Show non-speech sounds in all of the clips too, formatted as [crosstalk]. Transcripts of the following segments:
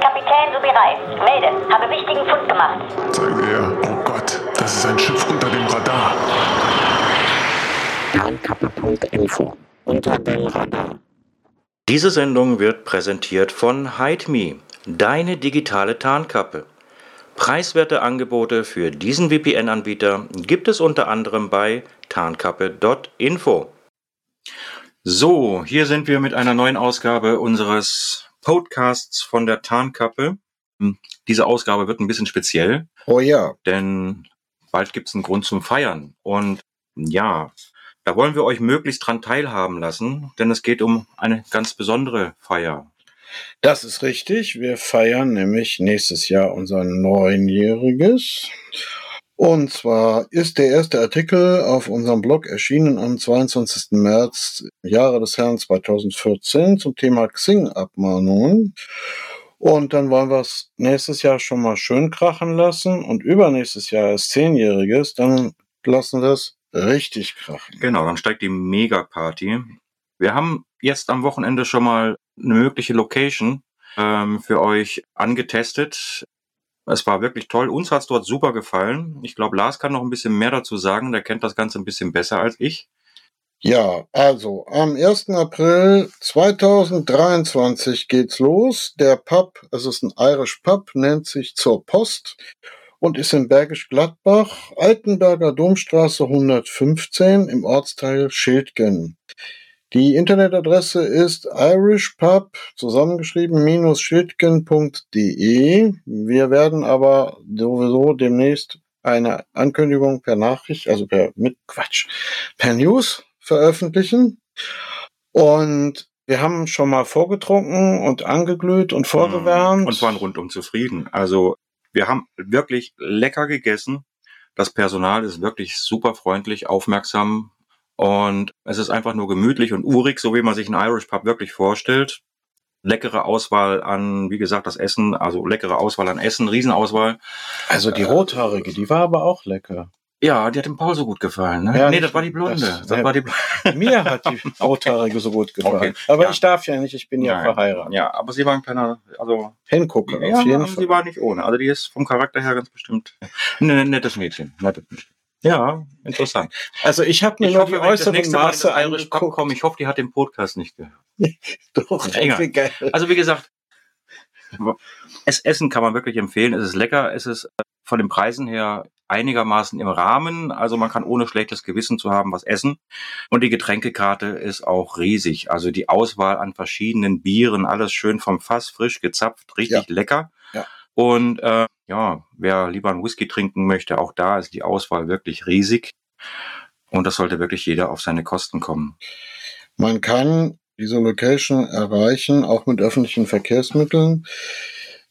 Kapitän Subirei, melde, habe wichtigen Fund gemacht. Zeigen Sie her. Oh Gott, das ist ein Schiff unter dem Radar. Tarnkappe.info unter dem Radar. Diese Sendung wird präsentiert von HideMe, deine digitale Tarnkappe. Preiswerte Angebote für diesen VPN-Anbieter gibt es unter anderem bei tarnkappe.info. So, hier sind wir mit einer neuen Ausgabe unseres Podcasts von der Tarnkappe. Hm, Diese Ausgabe wird ein bisschen speziell, Oh ja. denn bald gibt es einen Grund zum Feiern. Und ja, da wollen wir euch möglichst dran teilhaben lassen, denn es geht um eine ganz besondere Feier. Das ist richtig. Wir feiern nämlich nächstes Jahr unser Neunjähriges. Und zwar ist der erste Artikel auf unserem Blog erschienen am 22. März, Jahre des Herrn 2014, zum Thema Xing-Abmahnungen. Und dann wollen wir es nächstes Jahr schon mal schön krachen lassen. Und übernächstes Jahr ist Zehnjähriges, dann lassen wir es richtig krachen. Genau, dann steigt die Mega-Party. Wir haben jetzt am Wochenende schon mal eine mögliche Location ähm, für euch angetestet. Es war wirklich toll. Uns hat's dort super gefallen. Ich glaube, Lars kann noch ein bisschen mehr dazu sagen. Der kennt das Ganze ein bisschen besser als ich. Ja, also am 1. April 2023 geht's los. Der Pub, es ist ein Irish Pub, nennt sich Zur Post und ist in Bergisch Gladbach, Altenberger Domstraße 115 im Ortsteil Schildgen. Die Internetadresse ist irishpub zusammengeschrieben minus schildgen.de. Wir werden aber sowieso demnächst eine Ankündigung per Nachricht, also per mit Quatsch, per News veröffentlichen. Und wir haben schon mal vorgetrunken und angeglüht und vorgewärmt. Und waren rundum zufrieden. Also wir haben wirklich lecker gegessen. Das Personal ist wirklich super freundlich, aufmerksam. Und es ist einfach nur gemütlich und urig, so wie man sich einen Irish Pub wirklich vorstellt. Leckere Auswahl an, wie gesagt, das Essen, also leckere Auswahl an Essen, Riesenauswahl. also die rothaarige, die war aber auch lecker. Ja, die hat dem Paul so gut gefallen. Ne? Ja, nee, das war die Blonde. das- Das, war die Blonde. [laughs] Mir hat die rothaarige so gut gefallen. Okay, Aber ja. ich darf ja nicht, ich bin ja Nein. verheiratet. Ja, aber sie war ein kleiner, also Hingucker ja, auf jeden Fall. sie war nicht ohne. Also die ist vom Charakter her ganz bestimmt ein ein nettes Mädchen. Nettes Mädchen. Ja, interessant. Also ich habe mir Ich nur hoffe, die äußeren Maße komme, ich hoffe, die hat den Podcast nicht gehört. [laughs] Doch, Egal. wie geil. Also wie gesagt, es Essen kann man wirklich empfehlen. Es ist lecker. Es ist äh, von den Preisen her einigermaßen im Rahmen. Also man kann ohne schlechtes Gewissen zu haben was essen. Und die Getränkekarte ist auch riesig. Also die Auswahl an verschiedenen Bieren, alles schön vom Fass, frisch gezapft, richtig lecker. Ja. Und äh, ja, wer lieber einen Whisky trinken möchte, auch da ist die Auswahl wirklich riesig. Und das sollte wirklich jeder auf seine Kosten kommen. Man kann diese Location erreichen, auch mit öffentlichen Verkehrsmitteln.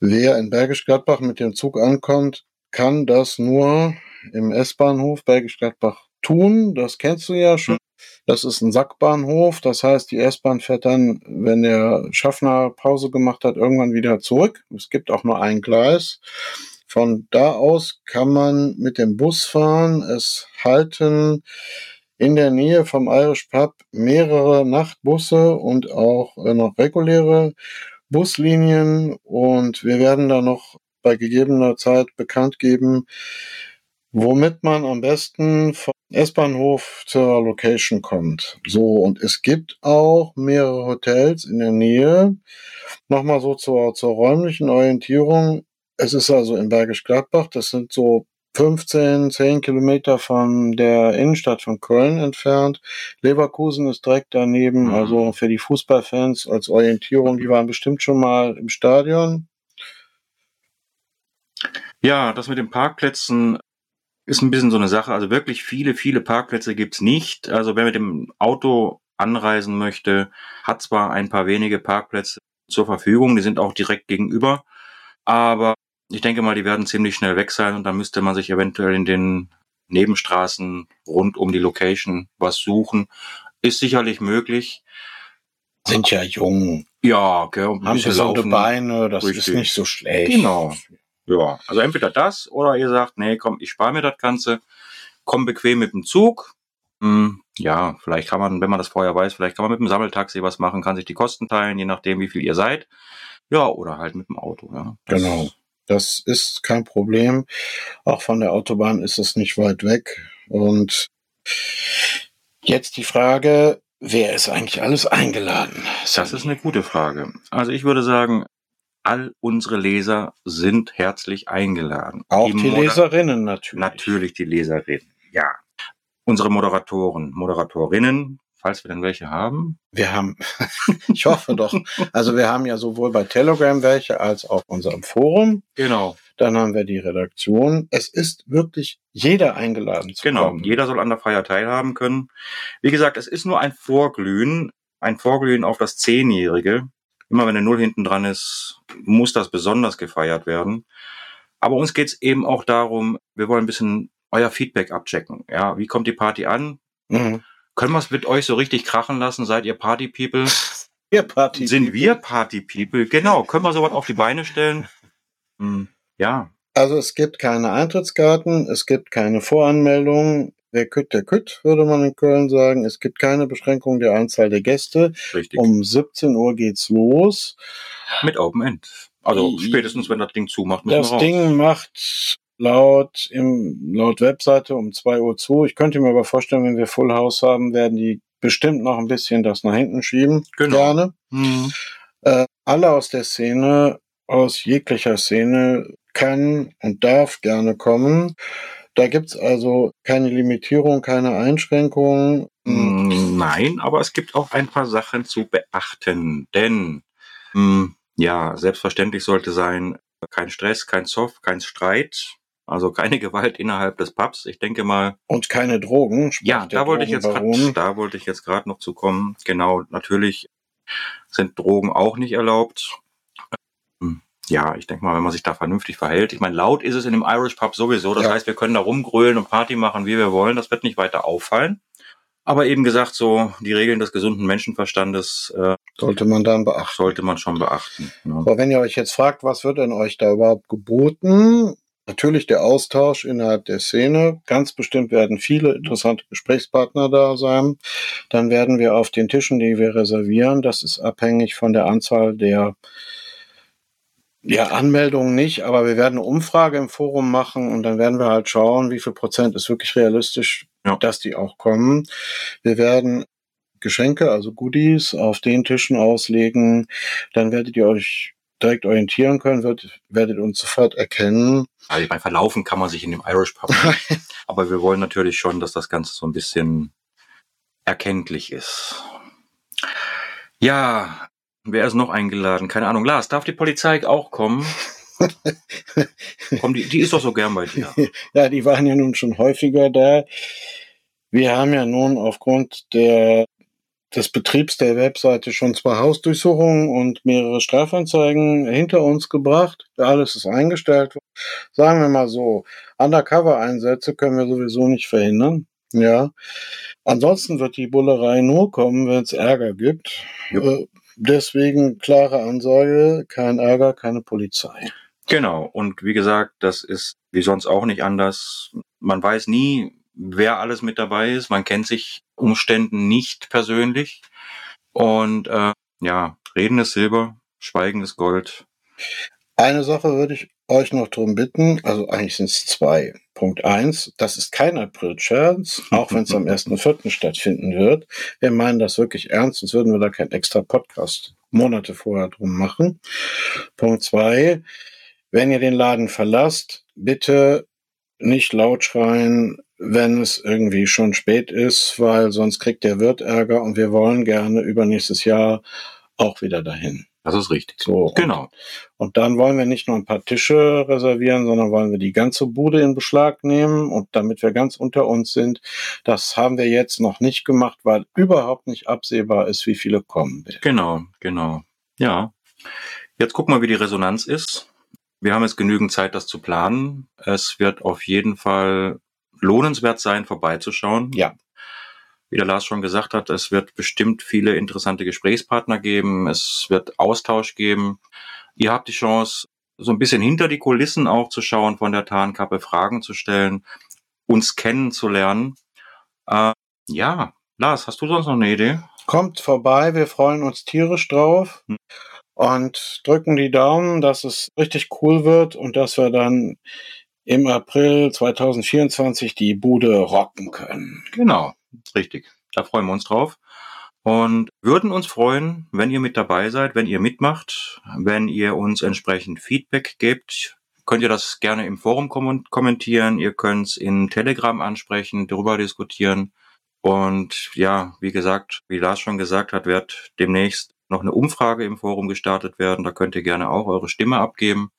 Wer in Bergisch Gladbach mit dem Zug ankommt, kann das nur im S-Bahnhof Bergisch Gladbach tun. Das kennst du ja schon. Das ist ein Sackbahnhof. Das heißt, die S-Bahn fährt dann, wenn der Schaffner Pause gemacht hat, irgendwann wieder zurück. Es gibt auch nur ein Gleis. Von da aus kann man mit dem Bus fahren. Es halten in der Nähe vom Irish Pub mehrere Nachtbusse und auch äh, noch reguläre Buslinien und wir werden da noch bei gegebener Zeit bekannt geben, womit man am besten vom S-Bahnhof zur Location kommt. So, und es gibt auch mehrere Hotels in der Nähe. Nochmal so zur, zur räumlichen Orientierung. Es ist also in Bergisch Gladbach, das sind so 15, 10 Kilometer von der Innenstadt von Köln entfernt. Leverkusen ist direkt daneben, Mhm. also für die Fußballfans als Orientierung, die waren bestimmt schon mal im Stadion. Ja, das mit den Parkplätzen ist ein bisschen so eine Sache. Also wirklich viele, viele Parkplätze gibt's nicht. Also wer mit dem Auto anreisen möchte, hat zwar ein paar wenige Parkplätze zur Verfügung, die sind auch direkt gegenüber, aber ich denke mal, die werden ziemlich schnell weg sein und dann müsste man sich eventuell in den Nebenstraßen rund um die Location was suchen. Ist sicherlich möglich. Sind ja jung, Ja, gell, ein haben gesunde laufen. Beine, das ist Richtig. nicht so schlecht. Genau. Ja, also entweder das oder ihr sagt, nee, komm, ich spare mir das Ganze, komm bequem mit dem Zug. Hm, ja, vielleicht kann man, wenn man das vorher weiß, vielleicht kann man mit dem Sammeltaxi was machen, kann sich die Kosten teilen, je nachdem, wie viel ihr seid. Ja, oder halt mit dem Auto. Ja. Das genau. Das ist kein Problem. Auch von der Autobahn ist es nicht weit weg. Und jetzt die Frage, wer ist eigentlich alles eingeladen? Das ist eine gute Frage. Also ich würde sagen, all unsere Leser sind herzlich eingeladen. Auch die, die Leserinnen natürlich. Natürlich die Leserinnen, ja. Unsere Moderatoren, Moderatorinnen, falls wir denn welche haben. Wir haben, [laughs] ich hoffe doch. Also wir haben ja sowohl bei Telegram welche als auch unserem Forum. Genau. Dann haben wir die Redaktion. Es ist wirklich jeder eingeladen zu genau. kommen. Genau, jeder soll an der Feier teilhaben können. Wie gesagt, es ist nur ein Vorglühen, ein Vorglühen auf das Zehnjährige. Immer wenn eine Null hinten dran ist, muss das besonders gefeiert werden. Aber uns geht's eben auch darum, wir wollen ein bisschen euer Feedback abchecken. Ja, wie kommt die Party an? Mhm. Können wir es mit euch so richtig krachen lassen? Seid ihr Party People? [laughs] Wir Party Sind wir Party People? Genau. Können wir sowas auf die Beine stellen? Hm, ja. Also es gibt keine Eintrittskarten, es gibt keine Voranmeldung. Wer kütt, der kütt, würde man in Köln sagen. Es gibt keine Beschränkung der Anzahl der Gäste. Richtig. Um 17 Uhr geht's los. Mit Open End. Also spätestens, wenn das Ding zumacht, müssen das wir raus. Ding macht laut, im, laut Webseite um 2 Uhr zu. Ich könnte mir aber vorstellen, wenn wir Full House haben, werden die bestimmt noch ein bisschen das nach hinten schieben. Genau. Gerne. Mhm. Äh, alle aus der Szene, aus jeglicher Szene, kann und darf gerne kommen. Da gibt's also keine Limitierung, keine Einschränkungen. Mm, nein, aber es gibt auch ein paar Sachen zu beachten. Denn, mm, ja, selbstverständlich sollte sein, kein Stress, kein Zoff, kein Streit. Also keine [laughs] Gewalt innerhalb des Pubs. Ich denke mal. Und keine Drogen. Ja, da wollte ich jetzt grad, da wollte ich jetzt gerade noch zu kommen. Genau, natürlich sind Drogen auch nicht erlaubt. Ja, ich denke mal, wenn man sich da vernünftig verhält. Ich meine, laut ist es in dem Irish Pub sowieso. Das ja. heißt, wir können da rumgrölen und Party machen, wie wir wollen. Das wird nicht weiter auffallen. Aber eben gesagt, so die Regeln des gesunden Menschenverstandes äh, sollte man dann beachten. Sollte man schon beachten. Ja. So, wenn ihr euch jetzt fragt, was wird denn euch da überhaupt geboten? Natürlich der Austausch innerhalb der Szene. Ganz bestimmt werden viele interessante Gesprächspartner da sein. Dann werden wir auf den Tischen, die wir reservieren, das ist abhängig von der Anzahl der ja, Anmeldungen nicht, aber wir werden eine Umfrage im Forum machen und dann werden wir halt schauen, wie viel Prozent ist wirklich realistisch, ja. dass die auch kommen. Wir werden Geschenke, also Goodies, auf den Tischen auslegen. Dann werdet ihr euch direkt orientieren können, wird, werdet uns sofort erkennen. Also bei Verlaufen kann man sich in dem Irish Pub. [laughs] aber wir wollen natürlich schon, dass das Ganze so ein bisschen erkenntlich ist. Ja, wer ist noch eingeladen? Keine Ahnung. Lars, darf die Polizei auch kommen? [laughs] Komm, die, die ist doch so gern bei dir. [laughs] Ja, die waren ja nun schon häufiger da. Wir haben ja nun aufgrund der des Betriebs der Webseite schon zwei Hausdurchsuchungen und mehrere Strafanzeigen hinter uns gebracht. Alles ist eingestellt. Sagen wir mal so, Undercover-Einsätze können wir sowieso nicht verhindern. Ja. Ansonsten wird die Bullerei nur kommen, wenn es Ärger gibt. Äh, deswegen klare Ansage, kein Ärger, keine Polizei. Genau. Und wie gesagt, das ist wie sonst auch nicht anders. Man weiß nie, wer alles mit dabei ist. Man kennt sich Umständen nicht persönlich. Und äh, ja, Reden ist Silber, Schweigen ist Gold. Eine Sache würde ich euch noch darum bitten, also eigentlich sind es zwei. Punkt eins, das ist kein April-Scherz, [laughs] auch wenn es am 1.4. stattfinden wird. Wir meinen das wirklich ernst, sonst würden wir da keinen extra Podcast Monate vorher drum machen. Punkt zwei, wenn ihr den Laden verlasst, bitte nicht laut schreien, wenn es irgendwie schon spät ist, weil sonst kriegt der Wirt Ärger und wir wollen gerne übernächstes Jahr auch wieder dahin. Das ist richtig. So, genau. Und, und dann wollen wir nicht nur ein paar Tische reservieren, sondern wollen wir die ganze Bude in Beschlag nehmen und damit wir ganz unter uns sind. Das haben wir jetzt noch nicht gemacht, weil überhaupt nicht absehbar ist, wie viele kommen werden. Genau, genau. Ja. Jetzt gucken wir, wie die Resonanz ist. Wir haben jetzt genügend Zeit, das zu planen. Es wird auf jeden Fall lohnenswert sein, vorbeizuschauen. Ja. Wie der Lars schon gesagt hat, es wird bestimmt viele interessante Gesprächspartner geben. Es wird Austausch geben. Ihr habt die Chance, so ein bisschen hinter die Kulissen auch zu schauen, von der Tarnkappe Fragen zu stellen, uns kennenzulernen. Äh, ja, Lars, hast du sonst noch eine Idee? Kommt vorbei, wir freuen uns tierisch drauf. Hm. und drücken die Daumen, dass es richtig cool wird und dass wir dann im April 2024 die Bude rocken können. Genau, richtig. Da freuen wir uns drauf. Und würden uns freuen, wenn ihr mit dabei seid, wenn ihr mitmacht, wenn ihr uns entsprechend Feedback gebt. Könnt ihr das gerne im Forum kommentieren, ihr könnt es in Telegram ansprechen, darüber diskutieren. Und ja, wie gesagt, wie Lars schon gesagt hat, wird demnächst noch eine Umfrage im Forum gestartet werden. Da könnt ihr gerne auch eure Stimme abgeben.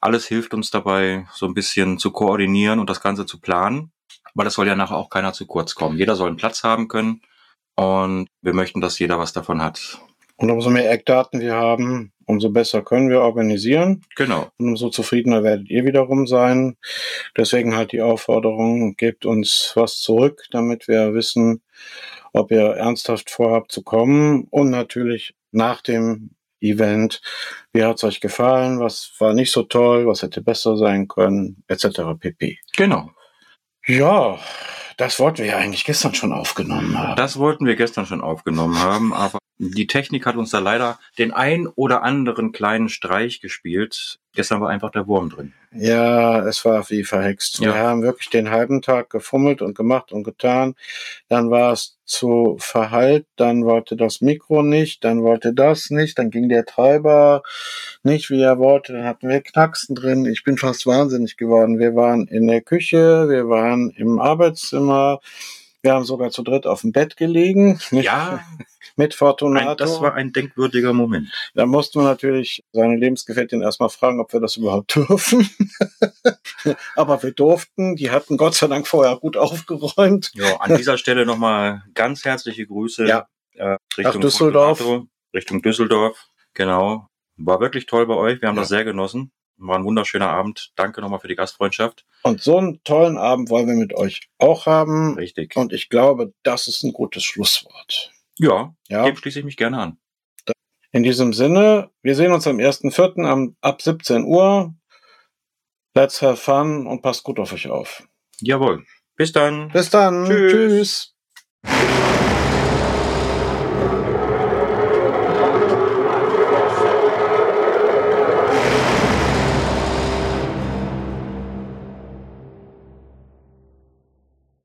Alles hilft uns dabei, so ein bisschen zu koordinieren und das Ganze zu planen. Aber das soll ja nachher auch keiner zu kurz kommen. Jeder soll einen Platz haben können. Und wir möchten, dass jeder was davon hat. Und umso mehr Eckdaten wir haben, umso besser können wir organisieren. Genau. Und umso zufriedener werdet ihr wiederum sein. Deswegen halt die Aufforderung, gebt uns was zurück, damit wir wissen, ob ihr ernsthaft vorhabt zu kommen. Und natürlich nach dem Event, wie hat's euch gefallen, was war nicht so toll, was hätte besser sein können, etc. pp. Genau. Ja, das wollten wir ja eigentlich gestern schon aufgenommen haben. Das wollten wir gestern schon aufgenommen haben, aber die Technik hat uns da leider den ein oder anderen kleinen Streich gespielt. Gestern war einfach der Wurm drin. Ja, es war wie verhext. Ja. Wir haben wirklich den halben Tag gefummelt und gemacht und getan. Dann war es zu verhallt, dann wollte das Mikro nicht, dann wollte das nicht, dann ging der Treiber nicht, wie er wollte, dann hatten wir Knacksen drin. Ich bin fast wahnsinnig geworden. Wir waren in der Küche, wir waren im Arbeitszimmer, wir haben sogar zu dritt auf dem Bett gelegen. Ja, [laughs] Mit Fortunato. ein, das war ein denkwürdiger Moment. Da mussten wir natürlich seine Lebensgefährtin erstmal fragen, ob wir das überhaupt [laughs] dürfen. Aber wir durften. Die hatten Gott sei Dank vorher gut aufgeräumt. Ja, an dieser Stelle nochmal ganz herzliche Grüße Ja. äh, Richtung Nach Düsseldorf. Fortunato, Richtung Düsseldorf. Genau. War wirklich toll bei euch. Wir haben Ja. das sehr genossen. War ein wunderschöner Abend. Danke nochmal für die Gastfreundschaft. Und so einen tollen Abend wollen wir mit euch auch haben. Richtig. Und ich glaube, das ist ein gutes Schlusswort. Ja, Ja. dem schließe ich mich gerne an. In diesem Sinne, wir sehen uns am 1.4. am- ab 17 Uhr. Let's have fun und passt gut auf euch auf. Jawohl. Bis dann. Bis dann. Tschüss. Tschüss.